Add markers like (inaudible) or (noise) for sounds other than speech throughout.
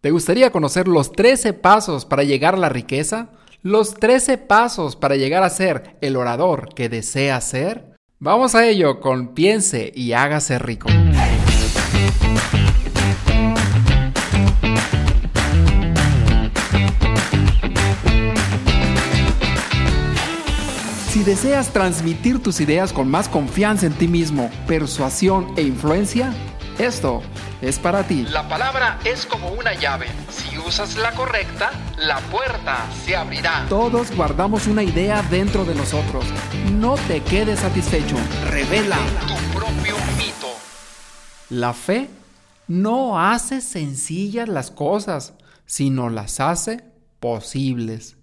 ¿Te gustaría conocer los 13 pasos para llegar a la riqueza? ¿Los 13 pasos para llegar a ser el orador que desea ser? Vamos a ello con Piense y hágase rico. Si deseas transmitir tus ideas con más confianza en ti mismo, persuasión e influencia, esto es para ti. La palabra es como una llave. Si usas la correcta, la puerta se abrirá. Todos guardamos una idea dentro de nosotros. No te quedes satisfecho. Revela tu propio mito. La fe no hace sencillas las cosas, sino las hace posibles.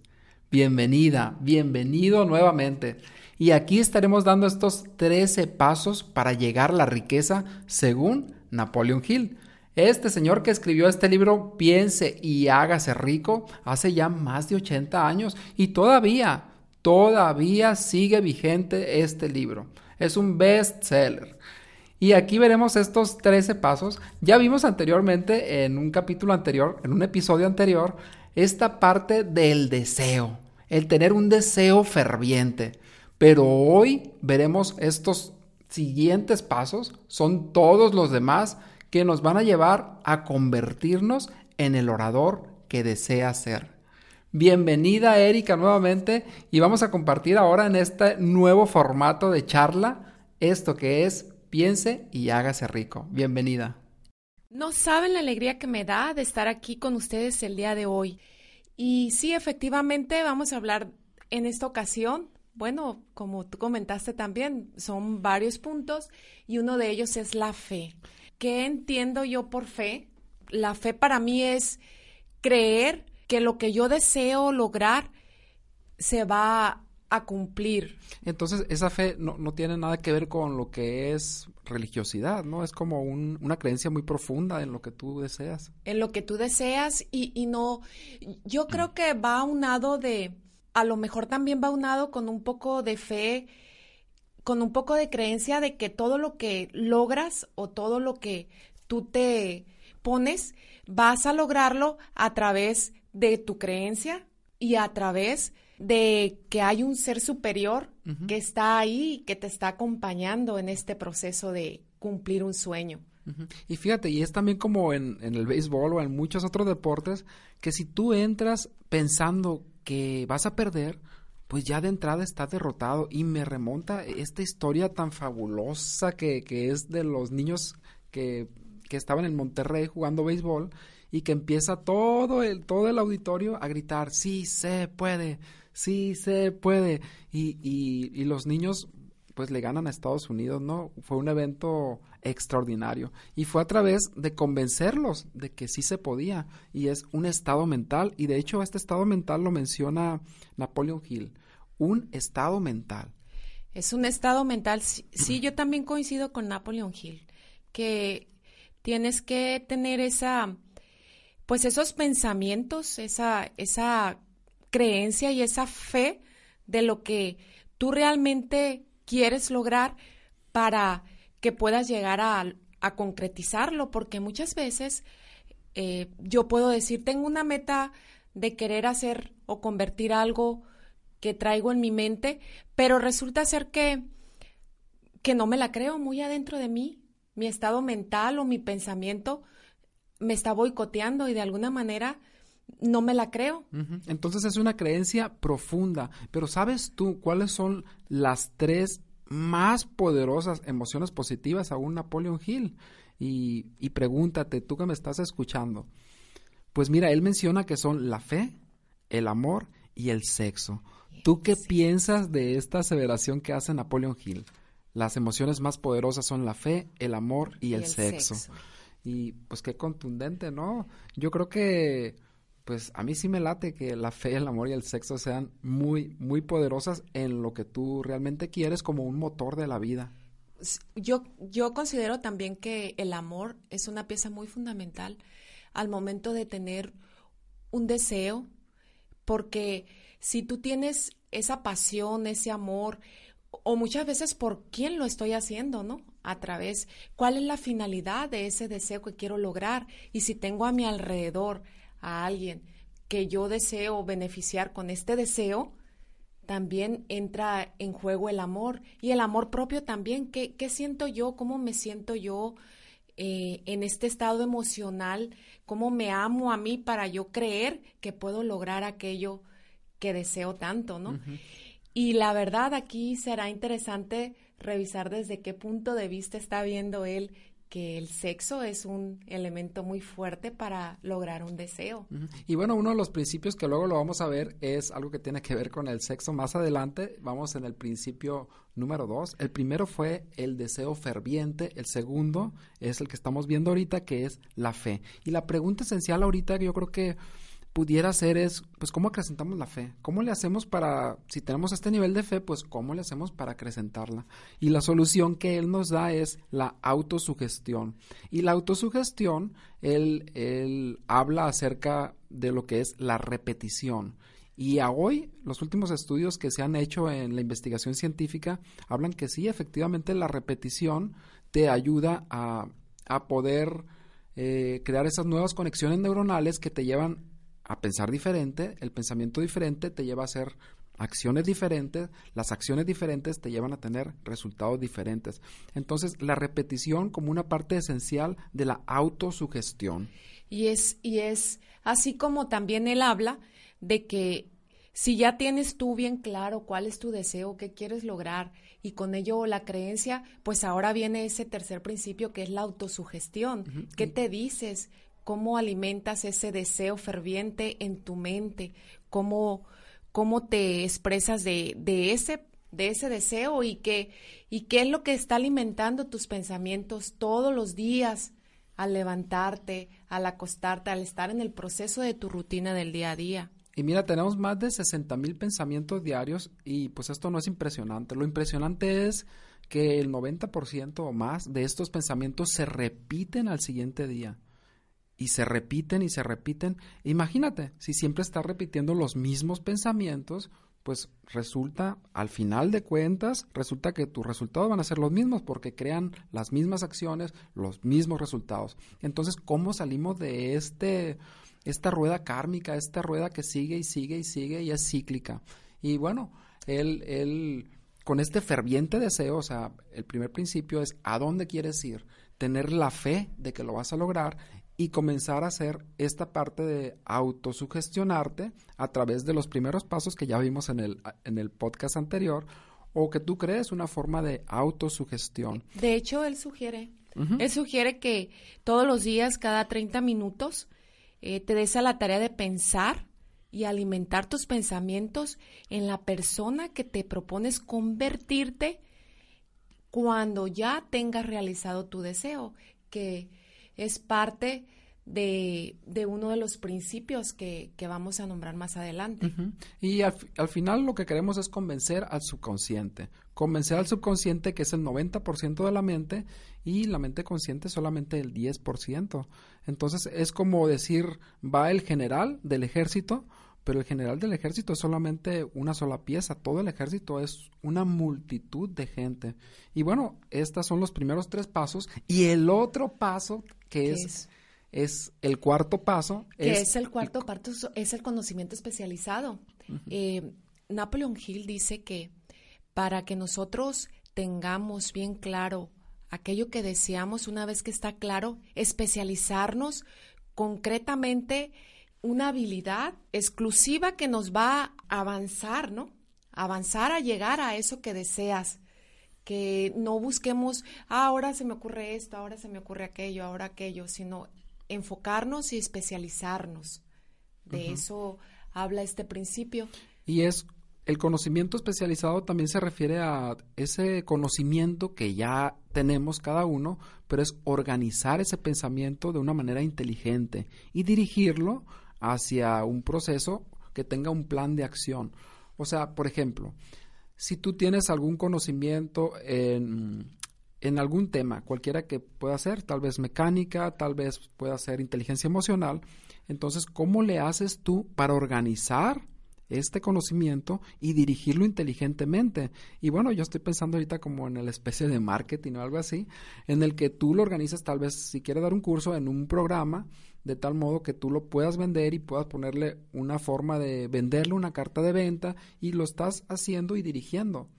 Bienvenida, bienvenido nuevamente. Y aquí estaremos dando estos 13 pasos para llegar a la riqueza según Napoleon Hill. Este señor que escribió este libro, Piense y hágase rico, hace ya más de 80 años y todavía, todavía sigue vigente este libro. Es un bestseller. Y aquí veremos estos 13 pasos. Ya vimos anteriormente en un capítulo anterior, en un episodio anterior, esta parte del deseo, el tener un deseo ferviente. Pero hoy veremos estos siguientes pasos son todos los demás que nos van a llevar a convertirnos en el orador que desea ser. Bienvenida Erika nuevamente y vamos a compartir ahora en este nuevo formato de charla esto que es piense y hágase rico. Bienvenida. No saben la alegría que me da de estar aquí con ustedes el día de hoy. Y sí, efectivamente, vamos a hablar en esta ocasión bueno, como tú comentaste también, son varios puntos y uno de ellos es la fe. ¿Qué entiendo yo por fe? La fe para mí es creer que lo que yo deseo lograr se va a cumplir. Entonces, esa fe no, tiene nada que ver con lo que es religiosidad, ¿no? Es como una creencia muy profunda en lo que tú deseas. En lo que tú deseas y, y no, yo creo que va a un lado de, a lo mejor también va unado con un poco de fe, con un poco de creencia de que todo lo que logras o todo lo que tú te pones, vas a lograrlo a través de tu creencia y a través de que hay un ser superior que está ahí, que te está acompañando en este proceso de cumplir un sueño. Y fíjate, y es también como en, en, el béisbol o en muchos otros deportes, que si tú entras pensando que vas a perder, pues ya de entrada está derrotado y me remonta esta historia tan fabulosa que, que es de los niños que, que, estaban en Monterrey jugando béisbol y que empieza todo el, todo el auditorio a gritar, sí se puede, sí se puede. Y, y, y los niños pues le ganan a Estados Unidos, ¿no? Fue un evento extraordinario y fue a través de convencerlos de que sí se podía y es un estado mental y de hecho este estado mental lo menciona Napoleon Hill, un estado mental. Es un estado mental, sí, yo también coincido con Napoleon Hill, que tienes que tener esa, pues esos pensamientos, esa, esa creencia y esa fe de lo que tú realmente quieres lograr para que puedas llegar a, concretizarlo, porque muchas veces eh, yo puedo decir, tengo una meta de querer hacer o convertir algo que traigo en mi mente, pero resulta ser que, que no me la creo muy adentro de mí, mi estado mental o mi pensamiento me está boicoteando y de alguna manera no me la creo. Entonces es una creencia profunda, pero ¿sabes tú cuáles son las tres más poderosas emociones positivas a un Napoleon Hill? Y, y pregúntate, tú que me estás escuchando, pues mira, él menciona que son la fe, el amor y el sexo. ¿Tú qué piensas de esta aseveración que hace Napoleon Hill? Las emociones más poderosas son la fe, el amor y, el, sexo. Y pues qué contundente, ¿no? Yo creo que pues a mí sí me late que la fe, el amor y el sexo sean muy, muy poderosas en lo que tú realmente quieres como un motor de la vida. Yo, yo considero también que el amor es una pieza muy fundamental al momento de tener un deseo, porque si tú tienes esa pasión, ese amor, o muchas veces por quién lo estoy haciendo, ¿no? a través, cuál es la finalidad de ese deseo que quiero lograr y si tengo a mi alrededor a alguien que yo deseo beneficiar con este deseo, también entra en juego el amor y el amor propio también. ¿Qué, qué siento yo? ¿Cómo me siento yo eh, en este estado emocional? ¿Cómo me amo a mí para yo creer que puedo lograr aquello que deseo tanto, ¿no? Y la verdad aquí será interesante revisar desde qué punto de vista está viendo él que el sexo es un elemento muy fuerte para lograr un deseo. Y bueno, uno de los principios que luego lo vamos a ver es algo que tiene que ver con el sexo. Más adelante vamos en el principio número dos. El primero fue el deseo ferviente, el segundo es el que estamos viendo ahorita, que es la fe. Y la pregunta esencial ahorita yo creo que pudiera ser es, pues, ¿cómo acrecentamos la fe? ¿Cómo le hacemos para, si tenemos este nivel de fe, pues, ¿cómo le hacemos para acrecentarla? Y la solución que él nos da es la autosugestión. Y la autosugestión, él, él habla acerca de lo que es la repetición. Y a hoy, los últimos estudios que se han hecho en la investigación científica hablan que sí, efectivamente, la repetición te ayuda a, a poder eh, crear esas nuevas conexiones neuronales que te llevan a pensar diferente, el pensamiento diferente te lleva a hacer acciones diferentes, las acciones diferentes te llevan a tener resultados diferentes. Entonces, la repetición como una parte esencial de la autosugestión. Y es, y es así como también él habla de que si ya tienes tú bien claro cuál es tu deseo, qué quieres lograr y con ello la creencia, pues ahora viene ese tercer principio que es la autosugestión. ¿Qué te dices? Cómo alimentas ese deseo ferviente en tu mente, cómo, cómo te expresas de, de, ese, de ese deseo y qué, y qué es lo que está alimentando tus pensamientos todos los días al levantarte, al acostarte, al estar en el proceso de tu rutina del día a día. Y mira, tenemos más de 60 mil pensamientos diarios y pues esto no es impresionante. Lo impresionante es que el 90% o más de estos pensamientos se repiten al siguiente día y se repiten y se repiten. Imagínate, si siempre estás repitiendo los mismos pensamientos, pues resulta, al final de cuentas, resulta que tus resultados van a ser los mismos porque crean las mismas acciones, los mismos resultados. Entonces, ¿cómo salimos de este, esta rueda kármica, esta rueda que sigue y sigue y sigue y es cíclica? Y bueno, él, él, con este ferviente deseo, o sea, el primer principio es a dónde quieres ir, tener la fe de que lo vas a lograr y comenzar a hacer esta parte de autosugestionarte a través de los primeros pasos que ya vimos en el, en el podcast anterior o que tú crees una forma de autosugestión. De hecho, él sugiere, él sugiere que todos los días, cada 30 minutos, eh, te des a la tarea de pensar y alimentar tus pensamientos en la persona que te propones convertirte cuando ya tengas realizado tu deseo, que es parte de, uno de los principios que, vamos a nombrar más adelante. Y al, final lo que queremos es convencer al subconsciente, convencer al subconsciente que es el 90% de la mente y la mente consciente solamente el 10%. Entonces es como decir, va el general del ejército, pero el general del ejército es solamente una sola pieza, todo el ejército es una multitud de gente. Y bueno, estos son los primeros tres pasos y el otro paso que es, es? el cuarto paso. Que es, el cuarto paso, es el conocimiento especializado. Eh, Napoleon Hill dice que para que nosotros tengamos bien claro aquello que deseamos, una vez que está claro, especializarnos concretamente una habilidad exclusiva que nos va a avanzar, ¿no? Avanzar a llegar a eso que deseas que no busquemos, ah, ahora se me ocurre esto, ahora se me ocurre aquello, ahora aquello, sino enfocarnos y especializarnos. De eso habla este principio. Y es el conocimiento especializado también se refiere a ese conocimiento que ya tenemos cada uno, pero es organizar ese pensamiento de una manera inteligente y dirigirlo hacia un proceso que tenga un plan de acción. O sea, por ejemplo, si tú tienes algún conocimiento en, en algún tema, cualquiera que pueda ser, tal vez mecánica, tal vez pueda ser inteligencia emocional, entonces, ¿cómo le haces tú para organizar este conocimiento y dirigirlo inteligentemente. Y bueno, yo estoy pensando ahorita como en la especie de marketing o algo así, en el que tú lo organizas tal vez si quieres dar un curso en un programa, de tal modo que tú lo puedas vender y puedas ponerle una forma de venderle una carta de venta y lo estás haciendo y dirigiendo.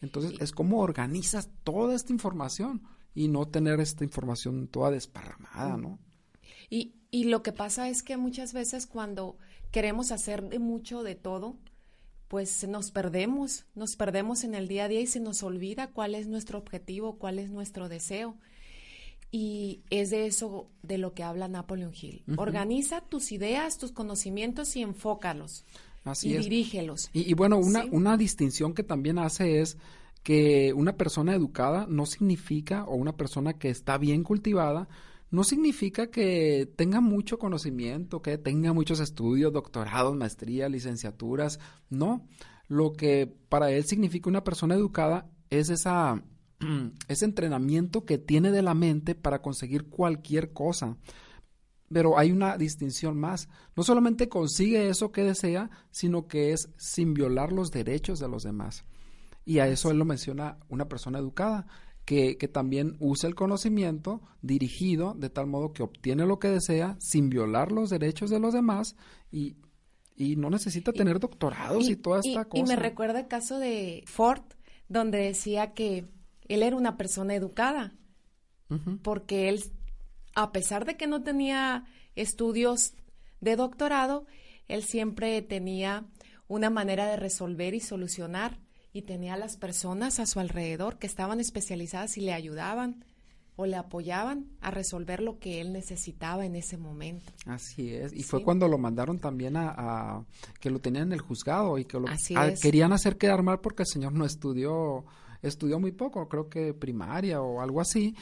Entonces es como organizas toda esta información y no tener esta información toda desparramada, ¿no? Y, y lo que pasa es que muchas veces cuando queremos hacer de mucho de todo, pues nos perdemos, nos perdemos en el día a día y se nos olvida cuál es nuestro objetivo, cuál es nuestro deseo. Y es de eso de lo que habla Napoleon Hill. Organiza tus ideas, tus conocimientos y enfócalos. Así y dirígelos. Y, bueno, una, una distinción que también hace es que una persona educada no significa, o una persona que está bien cultivada, no significa que tenga mucho conocimiento, que tenga muchos estudios, doctorados, maestrías, licenciaturas. No, lo que para él significa una persona educada es esa, (clears throat) ese entrenamiento que tiene de la mente para conseguir cualquier cosa. Pero hay una distinción más. No solamente consigue eso que desea, sino que es sin violar los derechos de los demás. Y a eso él lo menciona una persona educada que, también usa el conocimiento dirigido de tal modo que obtiene lo que desea sin violar los derechos de los demás y, no necesita tener doctorados y, toda esta cosa. Y me recuerda el caso de Ford, donde decía que él era una persona educada, porque él, a pesar de que no tenía estudios de doctorado, él siempre tenía una manera de resolver y solucionar y tenía a las personas a su alrededor que estaban especializadas y le ayudaban o le apoyaban a resolver lo que él necesitaba en ese momento. Así es, y fue cuando lo mandaron también a, que lo tenían en el juzgado y que lo querían hacer quedar mal porque el señor no estudió, estudió muy poco, creo que primaria o algo así,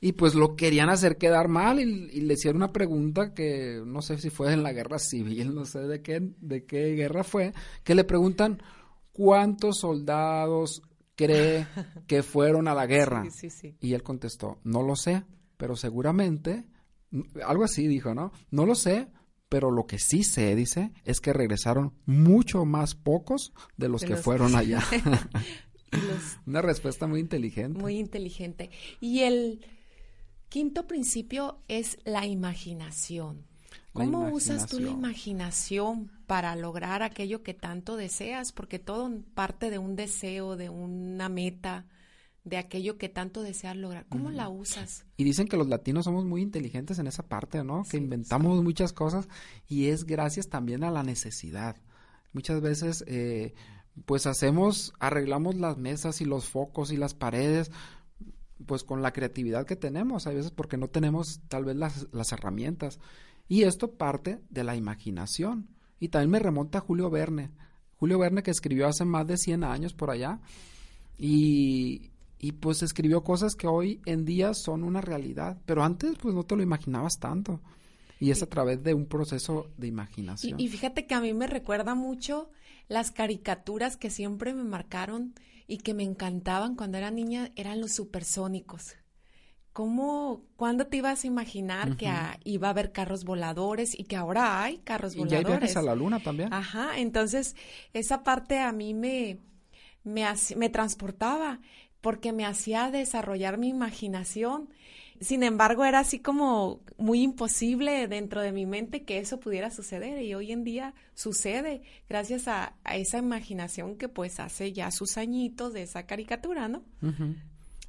y pues lo querían hacer quedar mal y, y, le hicieron una pregunta que no sé si fue en la guerra civil, no sé de qué, de qué guerra fue, que le preguntan ¿cuántos soldados cree (laughs) que fueron a la guerra? Y él contestó, no lo sé, pero seguramente, algo así dijo, ¿no? No lo sé, pero lo que sí sé, dice, es que regresaron mucho más pocos de los que fueron allá. (laughs) (laughs) Una respuesta muy inteligente. Muy inteligente. Y el quinto principio es la imaginación. ¿Cómo usas tú la imaginación para lograr aquello que tanto deseas? Porque todo parte de un deseo, de una meta, de aquello que tanto deseas lograr. ¿Cómo la usas? Y dicen que los latinos somos muy inteligentes en esa parte, ¿no? que inventamos muchas cosas y es gracias también a la necesidad. Muchas veces, eh, pues hacemos, arreglamos las mesas y los focos y las paredes, pues con la creatividad que tenemos, a veces porque no tenemos tal vez las, las herramientas. Y esto parte de la imaginación. Y también me remonta a Julio Verne. Julio Verne que escribió hace más de 100 años por allá. Y, y pues escribió cosas que hoy en día son una realidad. Pero antes pues no te lo imaginabas tanto. Y es a través de un proceso de imaginación. Y, y, fíjate que a mí me recuerda mucho las caricaturas que siempre me marcaron y que me encantaban cuando era niña, eran los supersónicos. ¿Cómo, cuándo te ibas a imaginar que iba a haber carros voladores y que ahora hay carros voladores? Y hay viajes a la luna también. Ajá, entonces esa parte a mí me, me, me transportaba porque me hacía desarrollar mi imaginación. Sin embargo, era así como muy imposible dentro de mi mente que eso pudiera suceder y hoy en día sucede gracias a, esa imaginación que pues hace ya sus añitos de esa caricatura, ¿no?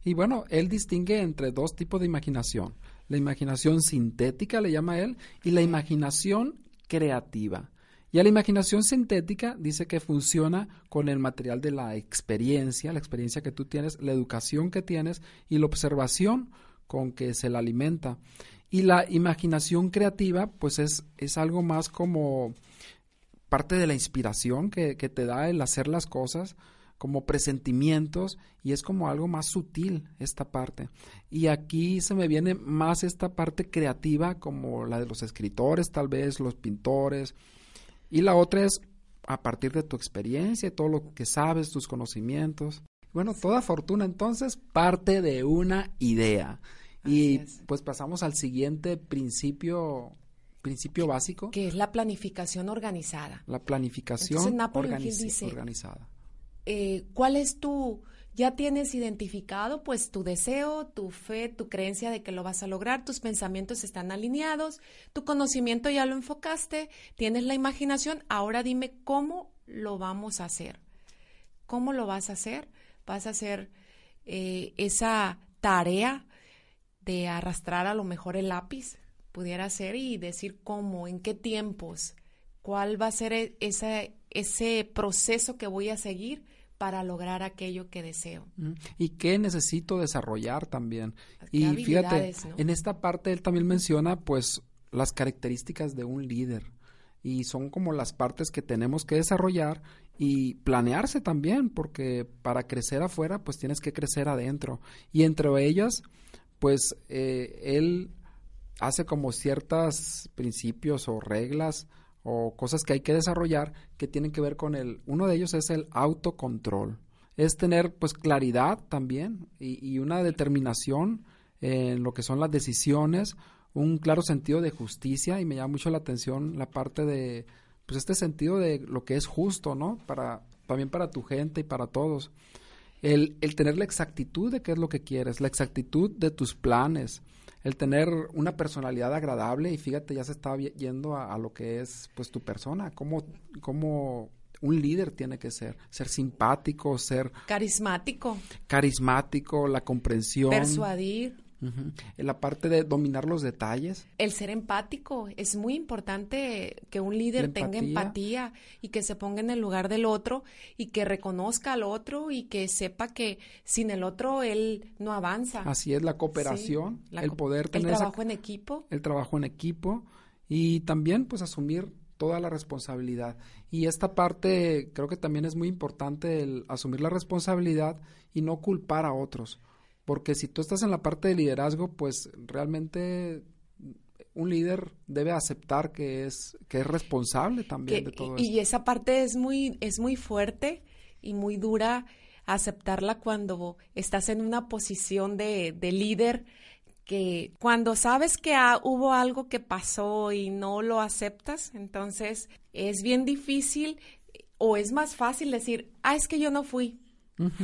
Y bueno, él distingue entre dos tipos de imaginación. La imaginación sintética, le llama él, y la imaginación creativa. Y a la imaginación sintética dice que funciona con el material de la experiencia, la experiencia que tú tienes, la educación que tienes y la observación con que se la alimenta. Y la imaginación creativa, pues es, es algo más como parte de la inspiración que, que te da el hacer las cosas, como presentimientos y es como algo más sutil esta parte. Y aquí se me viene más esta parte creativa como la de los escritores, tal vez los pintores. Y la otra es a partir de tu experiencia, todo lo que sabes, tus conocimientos. Bueno, toda fortuna entonces parte de una idea. y pues pasamos al siguiente principio principio básico. Que es la planificación organizada. La planificación organizada. Eh, ¿Cuál es tu, ya tienes identificado pues tu deseo, tu fe, tu creencia de que lo vas a lograr, tus pensamientos están alineados, tu conocimiento ya lo enfocaste, tienes la imaginación, ahora dime cómo lo vamos a hacer. ¿Cómo lo vas a hacer? Vas a hacer eh, esa tarea de arrastrar a lo mejor el lápiz, pudiera ser, y decir cómo, en qué tiempos, cuál va a ser e-, ese proceso que voy a seguir para lograr aquello que deseo. ¿Y qué necesito desarrollar también? Y fíjate, en esta parte él también menciona pues las características de un líder y son como las partes que tenemos que desarrollar y planearse también, porque para crecer afuera pues tienes que crecer adentro y entre ellas pues eh, él hace como ciertos principios o reglas o cosas que hay que desarrollar que tienen que ver con el, uno de ellos es el autocontrol, es tener pues claridad también y, y una determinación en lo que son las decisiones, un claro sentido de justicia y me llama mucho la atención la parte de pues este sentido de lo que es justo, ¿no? Para también para tu gente y para todos el, el tener la exactitud de qué es lo que quieres, la exactitud de tus planes, el tener una personalidad agradable y fíjate, ya se está yendo a, lo que es pues tu persona, cómo, cómo un líder tiene que ser, ser simpático, ser carismático, carismático, la comprensión, persuadir, en la parte de dominar los detalles. El ser empático. Es muy importante que un líder tenga empatía y que se ponga en el lugar del otro y que reconozca al otro y que sepa que sin el otro él no avanza. Así es, la cooperación, el poder tener... El trabajo en equipo. El trabajo en equipo y también pues asumir toda la responsabilidad. Y esta parte creo que también es muy importante el asumir la responsabilidad y no culpar a otros. Porque si tú estás en la parte de liderazgo, pues realmente un líder debe aceptar que es que es responsable también de todo y, Y esa parte es muy es muy fuerte y muy dura aceptarla cuando estás en una posición de, de líder que cuando sabes que hubo algo que pasó y no lo aceptas, entonces es bien difícil o es más fácil decir, ah, es que yo no fui,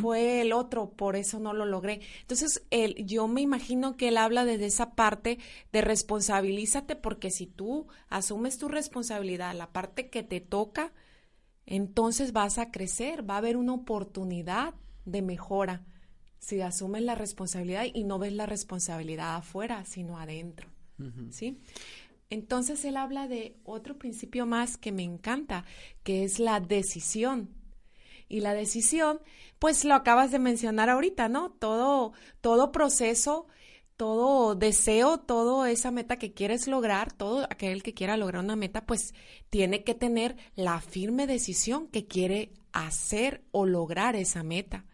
fue el otro, por eso no lo logré. Entonces, él, yo me imagino que él habla desde esa parte de responsabilízate, porque si tú asumes tu responsabilidad, la parte que te toca, entonces vas a crecer, va a haber una oportunidad de mejora si asumes la responsabilidad y no ves la responsabilidad afuera, sino adentro. ¿Sí? Entonces él habla de otro principio más que me encanta, que es la decisión. Y la decisión, pues lo acabas de mencionar ahorita, ¿no? Todo, todo proceso, todo deseo, toda esa meta que quieres lograr, todo aquel que quiera lograr una meta, pues tiene que tener la firme decisión que quiere hacer o lograr esa meta.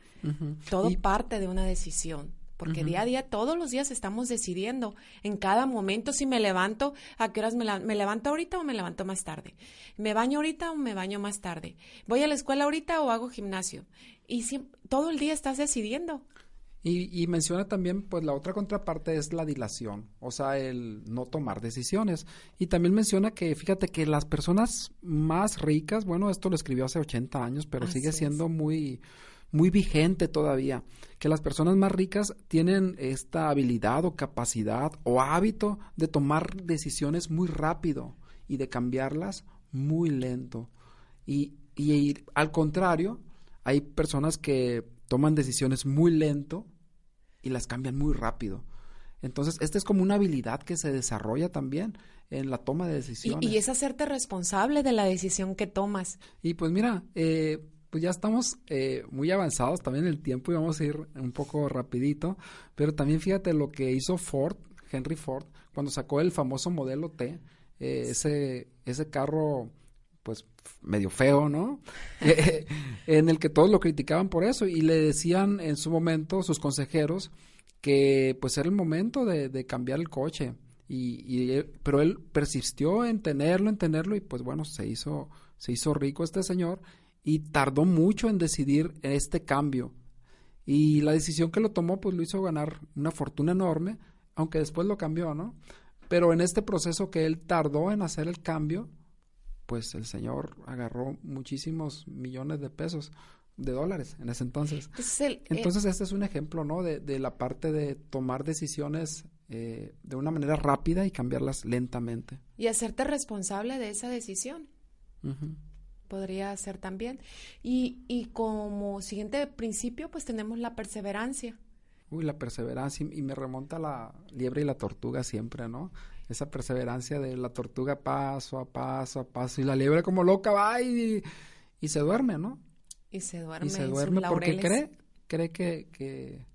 Todo parte de una decisión porque día a día, todos los días estamos decidiendo en cada momento si me levanto, a qué horas me, me, levanto ahorita o me levanto más tarde, me baño ahorita o me baño más tarde, voy a la escuela ahorita o hago gimnasio. Y todo el día estás decidiendo. Y, y, menciona también, pues la otra contraparte es la dilación, o sea, el no tomar decisiones. Y también menciona que, fíjate que las personas más ricas, bueno, esto lo escribió hace 80 años, pero sigue siendo muy muy vigente todavía, que las personas más ricas tienen esta habilidad o capacidad o hábito de tomar decisiones muy rápido y de cambiarlas muy lento. Y, y, al contrario, hay personas que toman decisiones muy lento y las cambian muy rápido. Entonces, esta es como una habilidad que se desarrolla también en la toma de decisiones. Y, es hacerte responsable de la decisión que tomas. Y pues mira, eh, pues ya estamos eh, muy avanzados también en el tiempo y vamos a ir un poco rapidito, pero también fíjate lo que hizo Ford, Henry Ford, cuando sacó el famoso modelo T, eh, ese, ese carro pues medio feo, ¿no? (laughs) Eh, en el que todos lo criticaban por eso y le decían en su momento sus consejeros que pues era el momento de, de cambiar el coche. Y, y, pero él persistió en tenerlo, en tenerlo y pues bueno, se hizo, se hizo rico este señor y tardó mucho en decidir este cambio. Y la decisión que lo tomó, pues lo hizo ganar una fortuna enorme, aunque después lo cambió, ¿no? Pero en este proceso que él tardó en hacer el cambio, pues el señor agarró muchísimos millones de pesos, de dólares en ese entonces. eh, entonces este es un ejemplo, ¿no? De, de la parte de tomar decisiones eh, de una manera rápida y cambiarlas lentamente. Y hacerte responsable de esa decisión. Podría ser también. Y, y como siguiente principio, pues tenemos la perseverancia. Uy, la perseverancia, y me remonta a la liebre y la tortuga siempre, ¿no? Esa perseverancia de la tortuga paso a paso a paso, y la liebre como loca va y, y se duerme, ¿no? Y se duerme. Y se duerme porque cree, cree que, que,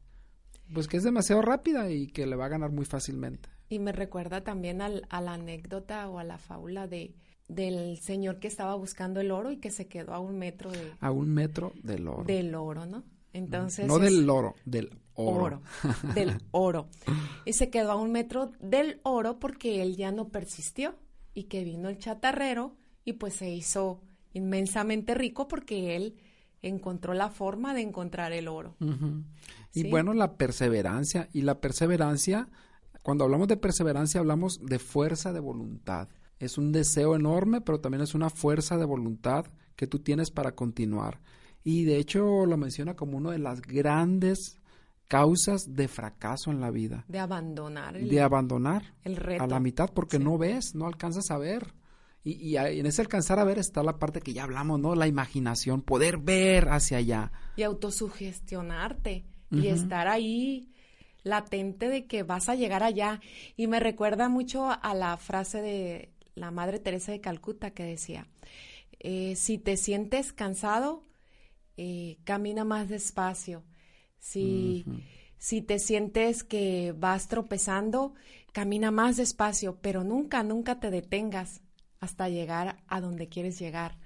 pues que es demasiado rápida y que le va a ganar muy fácilmente. Y me recuerda también al, a la anécdota o a la fábula de del señor que estaba buscando el oro y que se quedó a un metro de... A un metro del oro. Del oro, ¿no? Entonces... No del oro, del oro. oro del oro. Y se quedó a un metro del oro porque él ya no persistió y que vino el chatarrero y pues se hizo inmensamente rico porque él encontró la forma de encontrar el oro. Y ¿Sí? bueno, la perseverancia. Y la perseverancia, cuando hablamos de perseverancia, hablamos de fuerza de voluntad. Es un deseo enorme, pero también es una fuerza de voluntad que tú tienes para continuar. Y de hecho lo menciona como una de las grandes causas de fracaso en la vida. De abandonar. El, de abandonar. El reto. A la mitad, porque sí. no ves, no alcanzas a ver. Y, y, en ese alcanzar a ver está la parte que ya hablamos, ¿no? La imaginación, poder ver hacia allá. Y autosugestionarte uh -huh. y estar ahí latente de que vas a llegar allá. Y me recuerda mucho a la frase de la Madre Teresa de Calcuta que decía, eh, si te sientes cansado, eh, camina más despacio. Si, uh -huh. si te sientes que vas tropezando, camina más despacio, pero nunca, nunca te detengas hasta llegar a donde quieres llegar.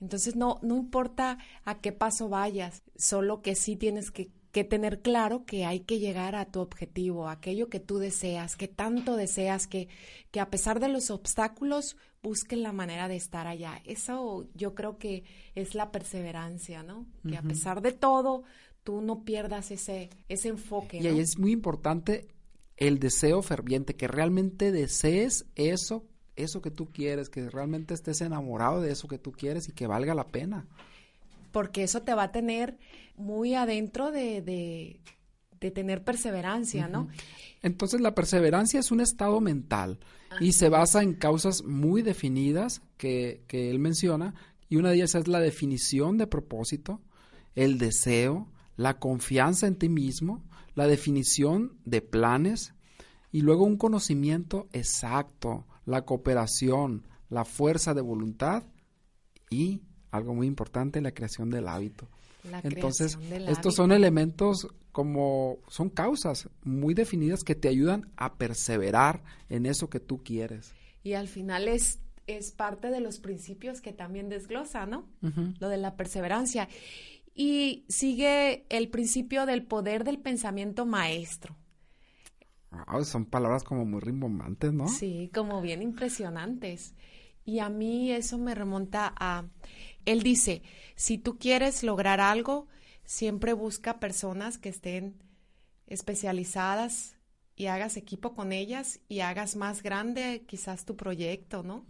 Entonces no, no importa a qué paso vayas, solo que sí tienes que, que, tener claro que hay que llegar a tu objetivo, aquello que tú deseas, que tanto deseas, que, que a pesar de los obstáculos busquen la manera de estar allá. Eso yo creo que es la perseverancia, ¿no? Que uh -huh. a pesar de todo, tú no pierdas ese, ese enfoque. Y ¿no? ahí es muy importante el deseo ferviente, que realmente desees eso eso que tú quieres, que realmente estés enamorado de eso que tú quieres y que valga la pena. Porque eso te va a tener muy adentro de, de, de tener perseverancia, uh -huh. ¿no? Entonces la perseverancia es un estado mental Ajá. y se basa en causas muy definidas que, que él menciona y una de ellas es la definición de propósito, el deseo, la confianza en ti mismo, la definición de planes y luego un conocimiento exacto, la cooperación, la fuerza de voluntad y, algo muy importante, la creación del hábito. La Entonces, del estos hábito. son elementos como, son causas muy definidas que te ayudan a perseverar en eso que tú quieres. Y al final es, es parte de los principios que también desglosa, ¿no? Uh -huh. Lo de la perseverancia. Y sigue el principio del poder del pensamiento maestro. Wow, son palabras como muy rimbombantes, ¿no? Sí, como bien impresionantes. Y a mí eso me remonta a, él dice, si tú quieres lograr algo, siempre busca personas que estén especializadas y hagas equipo con ellas y hagas más grande quizás tu proyecto, ¿no?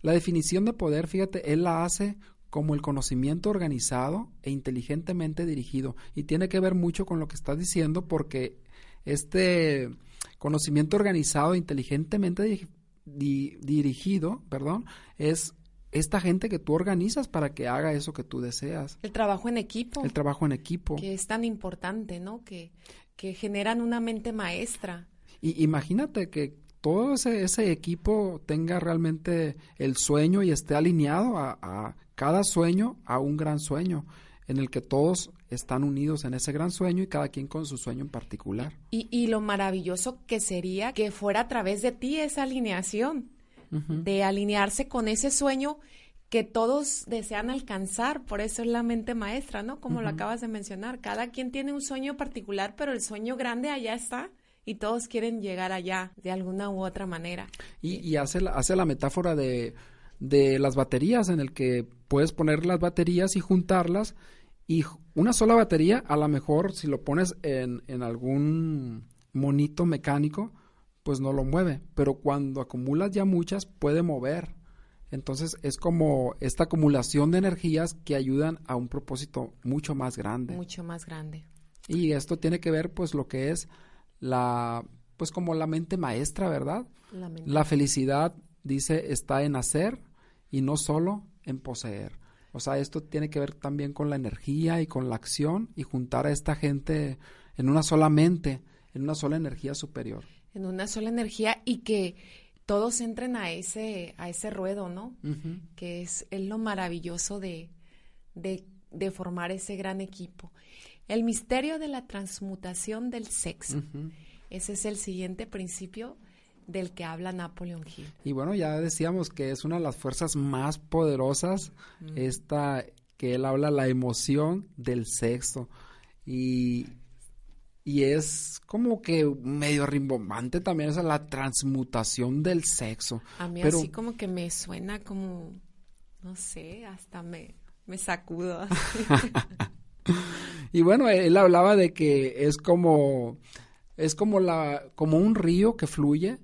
La definición de poder, fíjate, él la hace como el conocimiento organizado e inteligentemente dirigido. Y tiene que ver mucho con lo que estás diciendo porque este conocimiento organizado, inteligentemente di di dirigido, perdón, es esta gente que tú organizas para que haga eso que tú deseas. El trabajo en equipo. El trabajo en equipo. Que es tan importante, ¿no? Que, que generan una mente maestra. Y imagínate que todo ese, ese equipo tenga realmente el sueño y esté alineado a, a cada sueño a un gran sueño en el que todos están unidos en ese gran sueño y cada quien con su sueño en particular. Y, y lo maravilloso que sería que fuera a través de ti esa alineación, uh -huh. de alinearse con ese sueño que todos desean alcanzar, por eso es la mente maestra, ¿no? Como uh -huh. lo acabas de mencionar, cada quien tiene un sueño particular, pero el sueño grande allá está y todos quieren llegar allá de alguna u otra manera. Y, y hace, la, hace la metáfora de, de las baterías, en el que puedes poner las baterías y juntarlas y una sola batería, a lo mejor si lo pones en, en algún monito mecánico, pues no lo mueve, pero cuando acumulas ya muchas puede mover. Entonces es como esta acumulación de energías que ayudan a un propósito mucho más grande. Mucho más grande. Y esto tiene que ver pues lo que es la pues como la mente maestra, ¿verdad? La, mente. la felicidad dice está en hacer y no solo en poseer. O sea, esto tiene que ver también con la energía y con la acción y juntar a esta gente en una sola mente, en una sola energía superior. En una sola energía y que todos entren a ese, a ese ruedo, ¿no? Que es, es, lo maravilloso de, de, de, formar ese gran equipo. El misterio de la transmutación del sexo. Ese es el siguiente principio del que habla Napoleon Hill. Y bueno, ya decíamos que es una de las fuerzas más poderosas, esta que él habla, la emoción del sexo. Y, y es como que medio rimbombante también esa la transmutación del sexo. A mí Pero, así como que me suena como, no sé, hasta me, me sacudo. (laughs) y bueno, él hablaba de que es como, es como la, como un río que fluye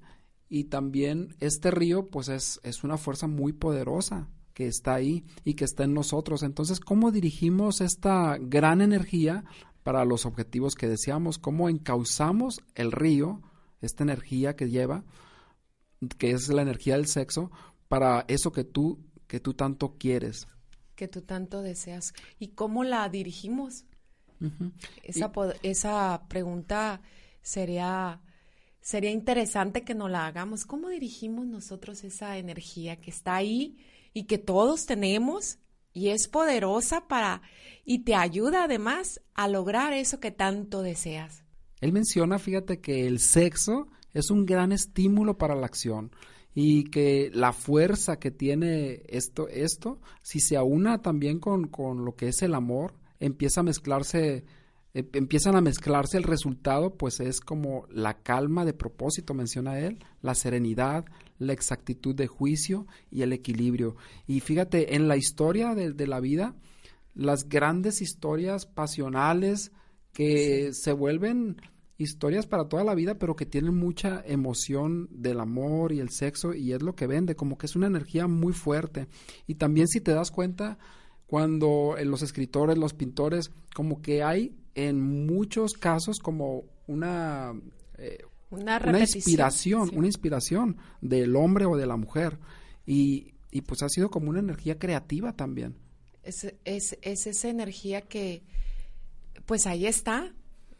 y también este río pues es, es una fuerza muy poderosa que está ahí y que está en nosotros. Entonces, ¿cómo dirigimos esta gran energía para los objetivos que deseamos? ¿Cómo encauzamos el río, esta energía que lleva, que es la energía del sexo, para eso que tú, que tú tanto quieres? Que tú tanto deseas. ¿Y cómo la dirigimos? Uh -huh. esa, y, esa pregunta sería sería interesante que nos la hagamos. ¿Cómo dirigimos nosotros esa energía que está ahí y que todos tenemos y es poderosa para y te ayuda además a lograr eso que tanto deseas? Él menciona, fíjate, que el sexo es un gran estímulo para la acción y que la fuerza que tiene esto, esto si se aúna también con, con lo que es el amor, empieza a mezclarse empiezan a mezclarse el resultado, pues es como la calma de propósito, menciona él, la serenidad, la exactitud de juicio y el equilibrio. Y fíjate, en la historia de, de la vida, las grandes historias pasionales que sí. se vuelven historias para toda la vida, pero que tienen mucha emoción del amor y el sexo, y es lo que vende, como que es una energía muy fuerte. Y también si te das cuenta, cuando los escritores, los pintores, como que hay en muchos casos como una, eh, una, una, inspiración, sí. una inspiración del hombre o de la mujer. Y, y, pues ha sido como una energía creativa también. Es, es, es esa energía que, pues ahí está.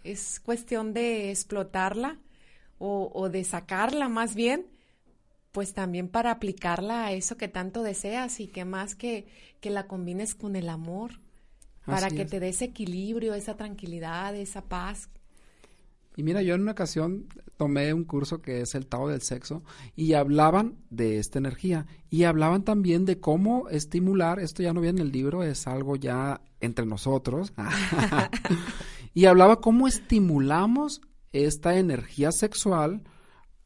Es cuestión de explotarla o, o de sacarla más bien pues también para aplicarla a eso que tanto deseas y que más que, que la combines con el amor, para Así que es. te dé ese equilibrio, esa tranquilidad, esa paz. Y mira, yo en una ocasión tomé un curso que es el Tao del Sexo y hablaban de esta energía y hablaban también de cómo estimular, esto ya no viene en el libro, es algo ya entre nosotros, (laughs) (laughs) y hablaba cómo estimulamos esta energía sexual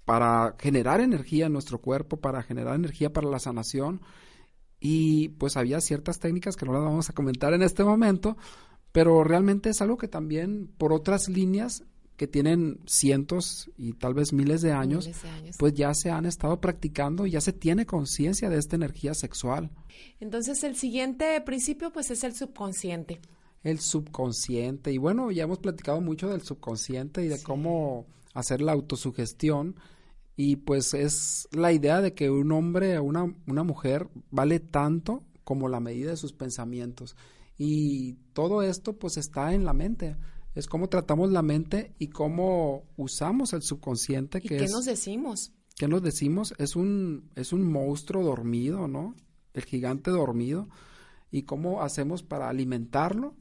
para generar energía en nuestro cuerpo, para generar energía para la sanación. Y pues había ciertas técnicas que no las vamos a comentar en este momento, pero realmente es algo que también por otras líneas que tienen cientos y tal vez miles de años, Miles de años. pues ya se han estado practicando y ya se tiene conciencia de esta energía sexual. Entonces el siguiente principio pues es el subconsciente. El subconsciente. Y bueno, ya hemos platicado mucho del subconsciente y de Sí. cómo hacer la autosugestión. Y pues es la idea de que un hombre o una, una mujer vale tanto como la medida de sus pensamientos. Y todo esto pues está en la mente. Es cómo tratamos la mente y cómo usamos el subconsciente, ¿Y que qué es... nos decimos? ¿Qué nos decimos? Es un, es un monstruo dormido, ¿no? El gigante dormido. ¿Y cómo hacemos para alimentarlo?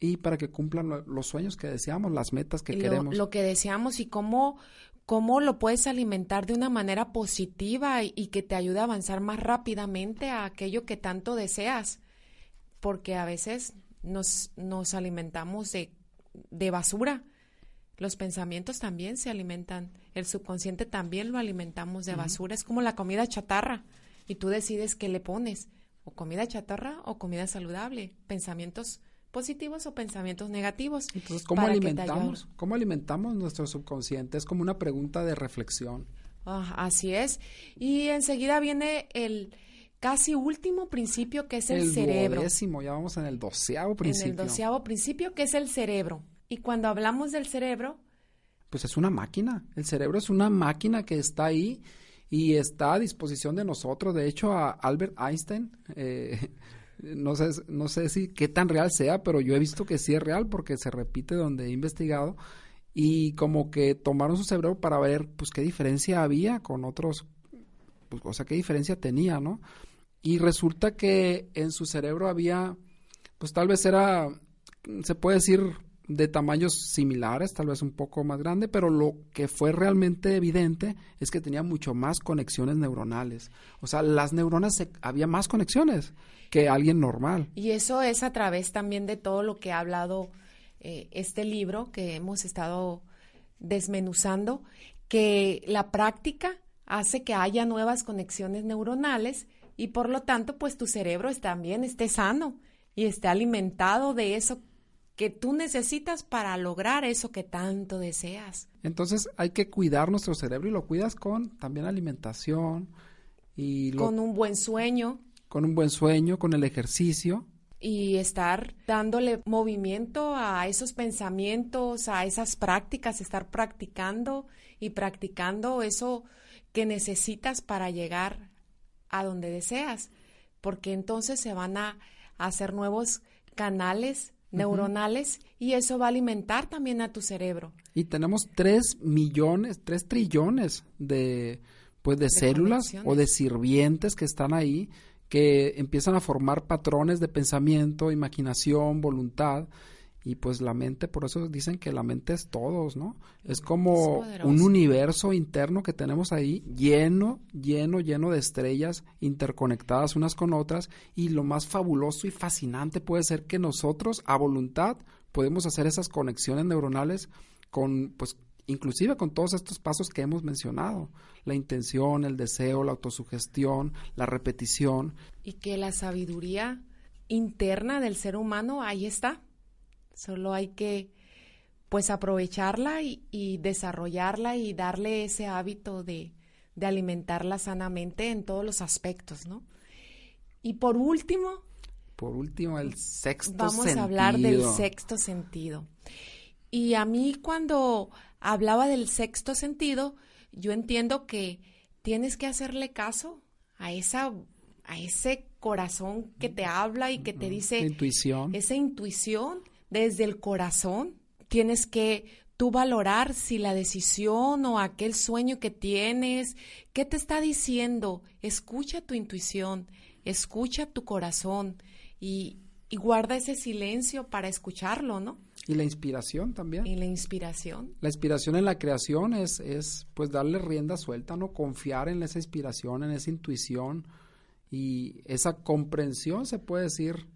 Y para que cumplan lo- los sueños que deseamos, las metas que lo, queremos. lo que deseamos y cómo, cómo lo puedes alimentar de una manera positiva y, y que te ayude a avanzar más rápidamente a aquello que tanto deseas. Porque a veces nos, nos alimentamos de, de basura. Los pensamientos también se alimentan, el subconsciente también lo alimentamos de basura. Es como la comida chatarra y tú decides qué le pones, o comida chatarra o comida saludable, pensamientos positivos o pensamientos negativos. Entonces, ¿cómo alimentamos? ¿Cómo alimentamos nuestro subconsciente? Es como una pregunta de reflexión. Ah, así es. Y enseguida viene el casi último principio que es el, cerebro. Décimo, ya vamos en el doceavo principio. En el doceavo principio que es el cerebro. Y cuando hablamos del cerebro... Pues es una máquina. El cerebro es una máquina que está ahí y está a disposición de nosotros. De hecho, a Albert Einstein, eh, (laughs) no sé, no sé si qué tan real sea, pero yo he visto que sí es real porque se repite donde he investigado y como que tomaron su cerebro para ver pues qué diferencia había con otros, pues, o sea, qué diferencia tenía, ¿no? Y resulta que en su cerebro había, pues tal vez era, se puede decir, de tamaños similares, tal vez un poco más grande, pero lo que fue realmente evidente es que tenía mucho más conexiones neuronales. O sea, las neuronas, había más conexiones que alguien normal. Y eso es a través también de todo lo que ha hablado eh, este libro que hemos estado desmenuzando, que la práctica hace que haya nuevas conexiones neuronales y por lo tanto, pues tu cerebro también esté sano y esté alimentado de eso que tú necesitas para lograr eso que tanto deseas. Entonces hay que cuidar nuestro cerebro y lo cuidas con también alimentación y con un buen sueño. Con un buen sueño, con el ejercicio. Y estar dándole movimiento a esos pensamientos, a esas prácticas, estar practicando y practicando eso que necesitas para llegar a donde deseas, porque entonces se van a hacer nuevos canales neuronales y eso va a alimentar también a tu cerebro. Y tenemos tres millones, tres trillones de, pues de, células o de sirvientes que están ahí que empiezan a formar patrones de pensamiento, imaginación, voluntad y pues la mente, por eso dicen que la mente es todos, ¿no? Es como un universo interno que tenemos ahí lleno, lleno, lleno de estrellas interconectadas unas con otras y lo más fabuloso y fascinante puede ser que nosotros a voluntad podemos hacer esas conexiones neuronales con, pues, inclusive con todos estos pasos que hemos mencionado, la intención, el deseo, la autosugestión, la repetición. Y que la sabiduría interna del ser humano ahí está Solo hay que pues aprovecharla y, desarrollarla y darle ese hábito de, alimentarla sanamente en todos los aspectos, ¿no? Y por último... Por último, el sexto sentido. Vamos a hablar del sexto sentido. Y a mí cuando hablaba del sexto sentido, yo entiendo que tienes que hacerle caso a esa a ese corazón que te habla y que te dice intuición. esa intuición desde el corazón. Tienes que tú valorar si la decisión o aquel sueño que tienes, ¿qué te está diciendo? Escucha tu intuición, escucha tu corazón y, y guarda ese silencio para escucharlo, ¿no? Y la inspiración también. Y la inspiración. La inspiración en la creación es, es pues darle rienda suelta, ¿no? Confiar en esa inspiración, en esa intuición y esa comprensión, se puede decir,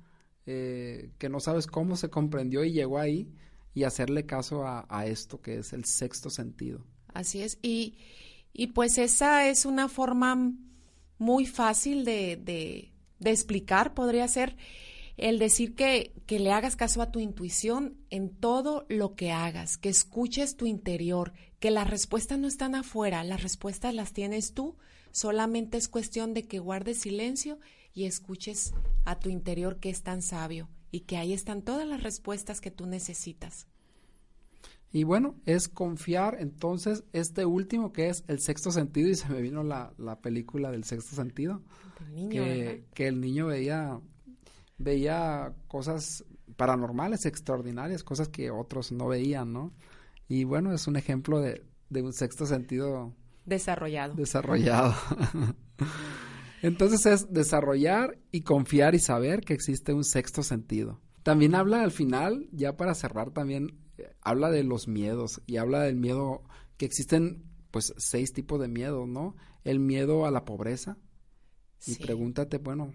eh, que no sabes cómo se comprendió y llegó ahí y hacerle caso a, esto que es el sexto sentido. Así es, y, y pues esa es una forma muy fácil de, de, de explicar, podría ser el decir que, que, le hagas caso a tu intuición en todo lo que hagas, que escuches tu interior, que las respuestas no están afuera, las respuestas las tienes tú, solamente es cuestión de que guardes silencio y escuches a tu interior que es tan sabio y que ahí están todas las respuestas que tú necesitas. Y bueno, es confiar entonces este último que es el sexto sentido y se me vino la, la película del sexto sentido. que, que, el niño veía, veía cosas paranormales, extraordinarias, cosas que otros no veían, ¿no? Y bueno, es un ejemplo de, de un sexto sentido desarrollado. Desarrollado. (laughs) Entonces es desarrollar y confiar y saber que existe un sexto sentido. También habla al final, ya para cerrar también, eh, habla de los miedos y habla del miedo que existen pues seis tipos de miedo, ¿no? El miedo a la pobreza. Y pregúntate, bueno,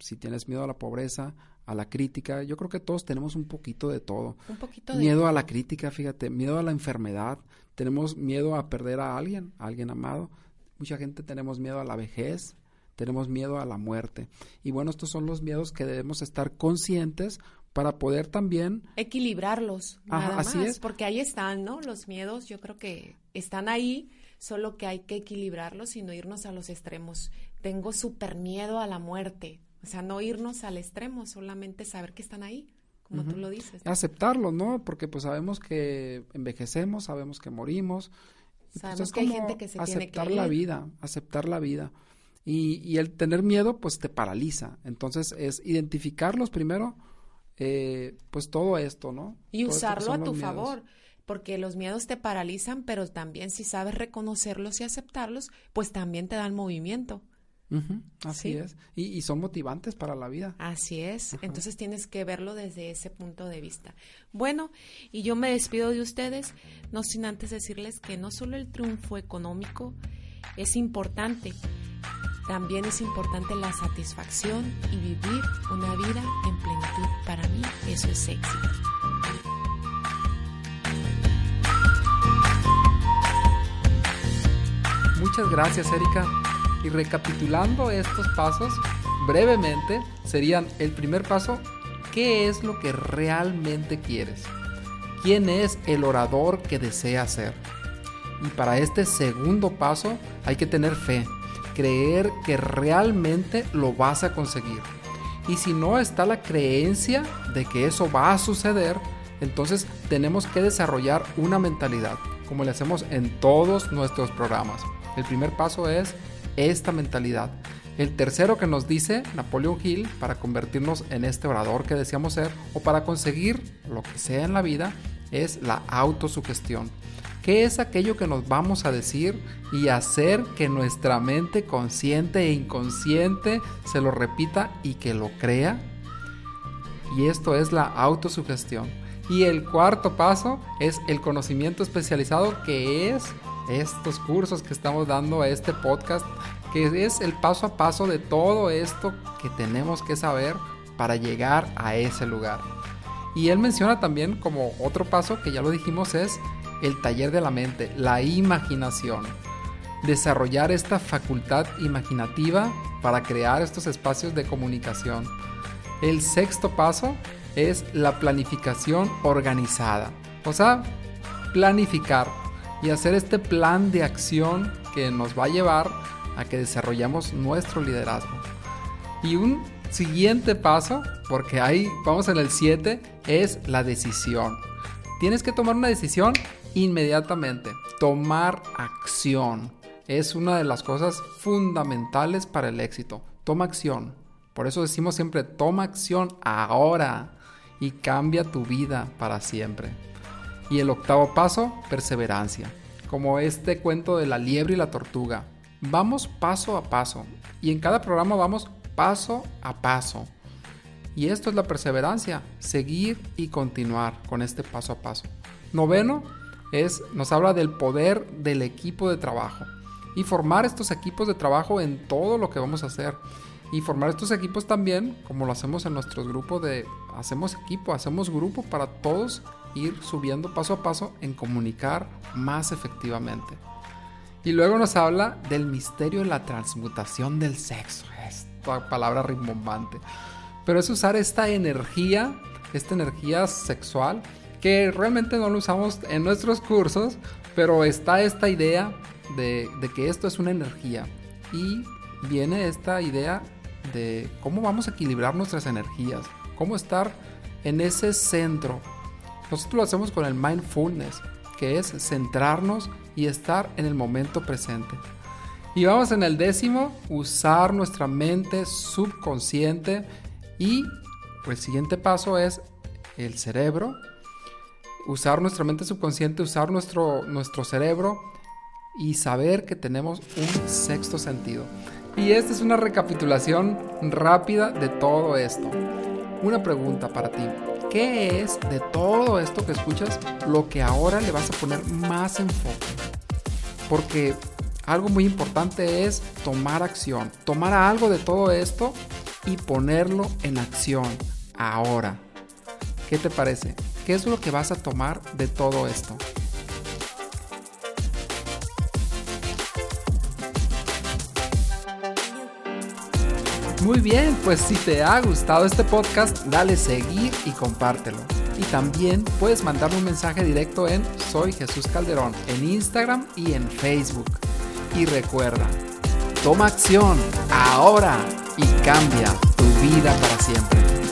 si tienes miedo a la pobreza, a la crítica, yo creo que todos tenemos un poquito de todo. Un poquito de Miedo a la crítica, fíjate, miedo a la enfermedad, tenemos miedo a perder a alguien, a alguien amado. Mucha gente tenemos miedo a la vejez, tenemos miedo a la muerte. Y bueno, estos son los miedos que debemos estar conscientes para poder también equilibrarlos, Ajá, nada así más, es. porque ahí están, ¿no? Los miedos, yo creo que están ahí, solo que hay que equilibrarlos y no irnos a los extremos. Tengo súper miedo a la muerte, o sea, no irnos al extremo, solamente saber que están ahí, como tú lo dices. ¿no? aceptarlo, ¿no? Porque pues sabemos que envejecemos, sabemos que morimos. pues, Sabemos es que hay gente que se tiene que aceptar la ir. vida, aceptar la vida. Y, y el tener miedo, pues te paraliza. Entonces es identificarlos primero, eh, pues todo esto, ¿no? Y Todo usarlo a tu miedos. favor, porque los miedos te paralizan, pero también si sabes reconocerlos y aceptarlos, pues también te dan movimiento. Así Sí. es. Y, y son motivantes para la vida. Así es. Entonces tienes que verlo desde ese punto de vista. Bueno, y yo me despido de ustedes, no sin antes decirles que no solo el triunfo económico es importante, también es importante la satisfacción y vivir una vida en plenitud. Para mí eso es éxito. Muchas gracias, Erika. Y recapitulando estos pasos, brevemente, serían el primer paso, ¿qué es lo que realmente quieres? ¿Quién es el orador que desea ser? Y para este segundo paso hay que tener fe, creer que realmente lo vas a conseguir. Y si no está la creencia de que eso va a suceder, entonces tenemos que desarrollar una mentalidad, como le hacemos en todos nuestros programas. El primer paso es esta mentalidad. El tercero que nos dice Napoleon Hill para convertirnos en este orador que deseamos ser o para conseguir lo que sea en la vida es la autosugestión. ¿Qué es aquello que nos vamos a decir y hacer que nuestra mente consciente e inconsciente se lo repita y que lo crea? Y esto es la autosugestión. Y el cuarto paso es el conocimiento especializado que es estos cursos que estamos dando a este podcast, que es el paso a paso de todo esto que tenemos que saber para llegar a ese lugar. Y él menciona también como otro paso que ya lo dijimos es el taller de la mente, la imaginación. Desarrollar esta facultad imaginativa para crear estos espacios de comunicación. El sexto paso es la planificación organizada. O sea, planificar y hacer este plan de acción que nos va a llevar a que desarrollemos nuestro liderazgo. Y un siguiente paso, porque ahí vamos en el 7, es la decisión. Tienes que tomar una decisión inmediatamente. Tomar acción es una de las cosas fundamentales para el éxito. Toma acción. Por eso decimos siempre, toma acción ahora y cambia tu vida para siempre. Y el octavo paso, perseverancia. Como este cuento de la liebre y la tortuga. Vamos paso a paso. Y en cada programa vamos paso a paso. Y esto es la perseverancia, seguir y continuar con este paso a paso. Noveno es, nos habla del poder del equipo de trabajo y formar estos equipos de trabajo en todo lo que vamos a hacer. Y formar estos equipos también, como lo hacemos en nuestros grupos de, hacemos equipo, hacemos grupo para todos ir subiendo paso a paso en comunicar más efectivamente. Y luego nos habla del misterio de la transmutación del sexo. Esta palabra rimbombante. Pero es usar esta energía, esta energía sexual, que realmente no lo usamos en nuestros cursos, pero está esta idea de, de que esto es una energía. Y viene esta idea de cómo vamos a equilibrar nuestras energías, cómo estar en ese centro. Nosotros lo hacemos con el mindfulness, que es centrarnos y estar en el momento presente. Y vamos en el décimo, usar nuestra mente subconsciente y el siguiente paso es el cerebro. Usar nuestra mente subconsciente, usar nuestro, nuestro cerebro y saber que tenemos un sexto sentido. Y esta es una recapitulación rápida de todo esto. Una pregunta para ti. ¿Qué es de todo esto que escuchas lo que ahora le vas a poner más enfoque? Porque algo muy importante es tomar acción. Tomar algo de todo esto y ponerlo en acción ahora. ¿Qué te parece? ¿Qué es lo que vas a tomar de todo esto? Muy bien, pues si te ha gustado este podcast, dale seguir y compártelo. Y también puedes mandarme un mensaje directo en Soy Jesús Calderón en Instagram y en Facebook. Y recuerda, toma acción ahora y cambia tu vida para siempre.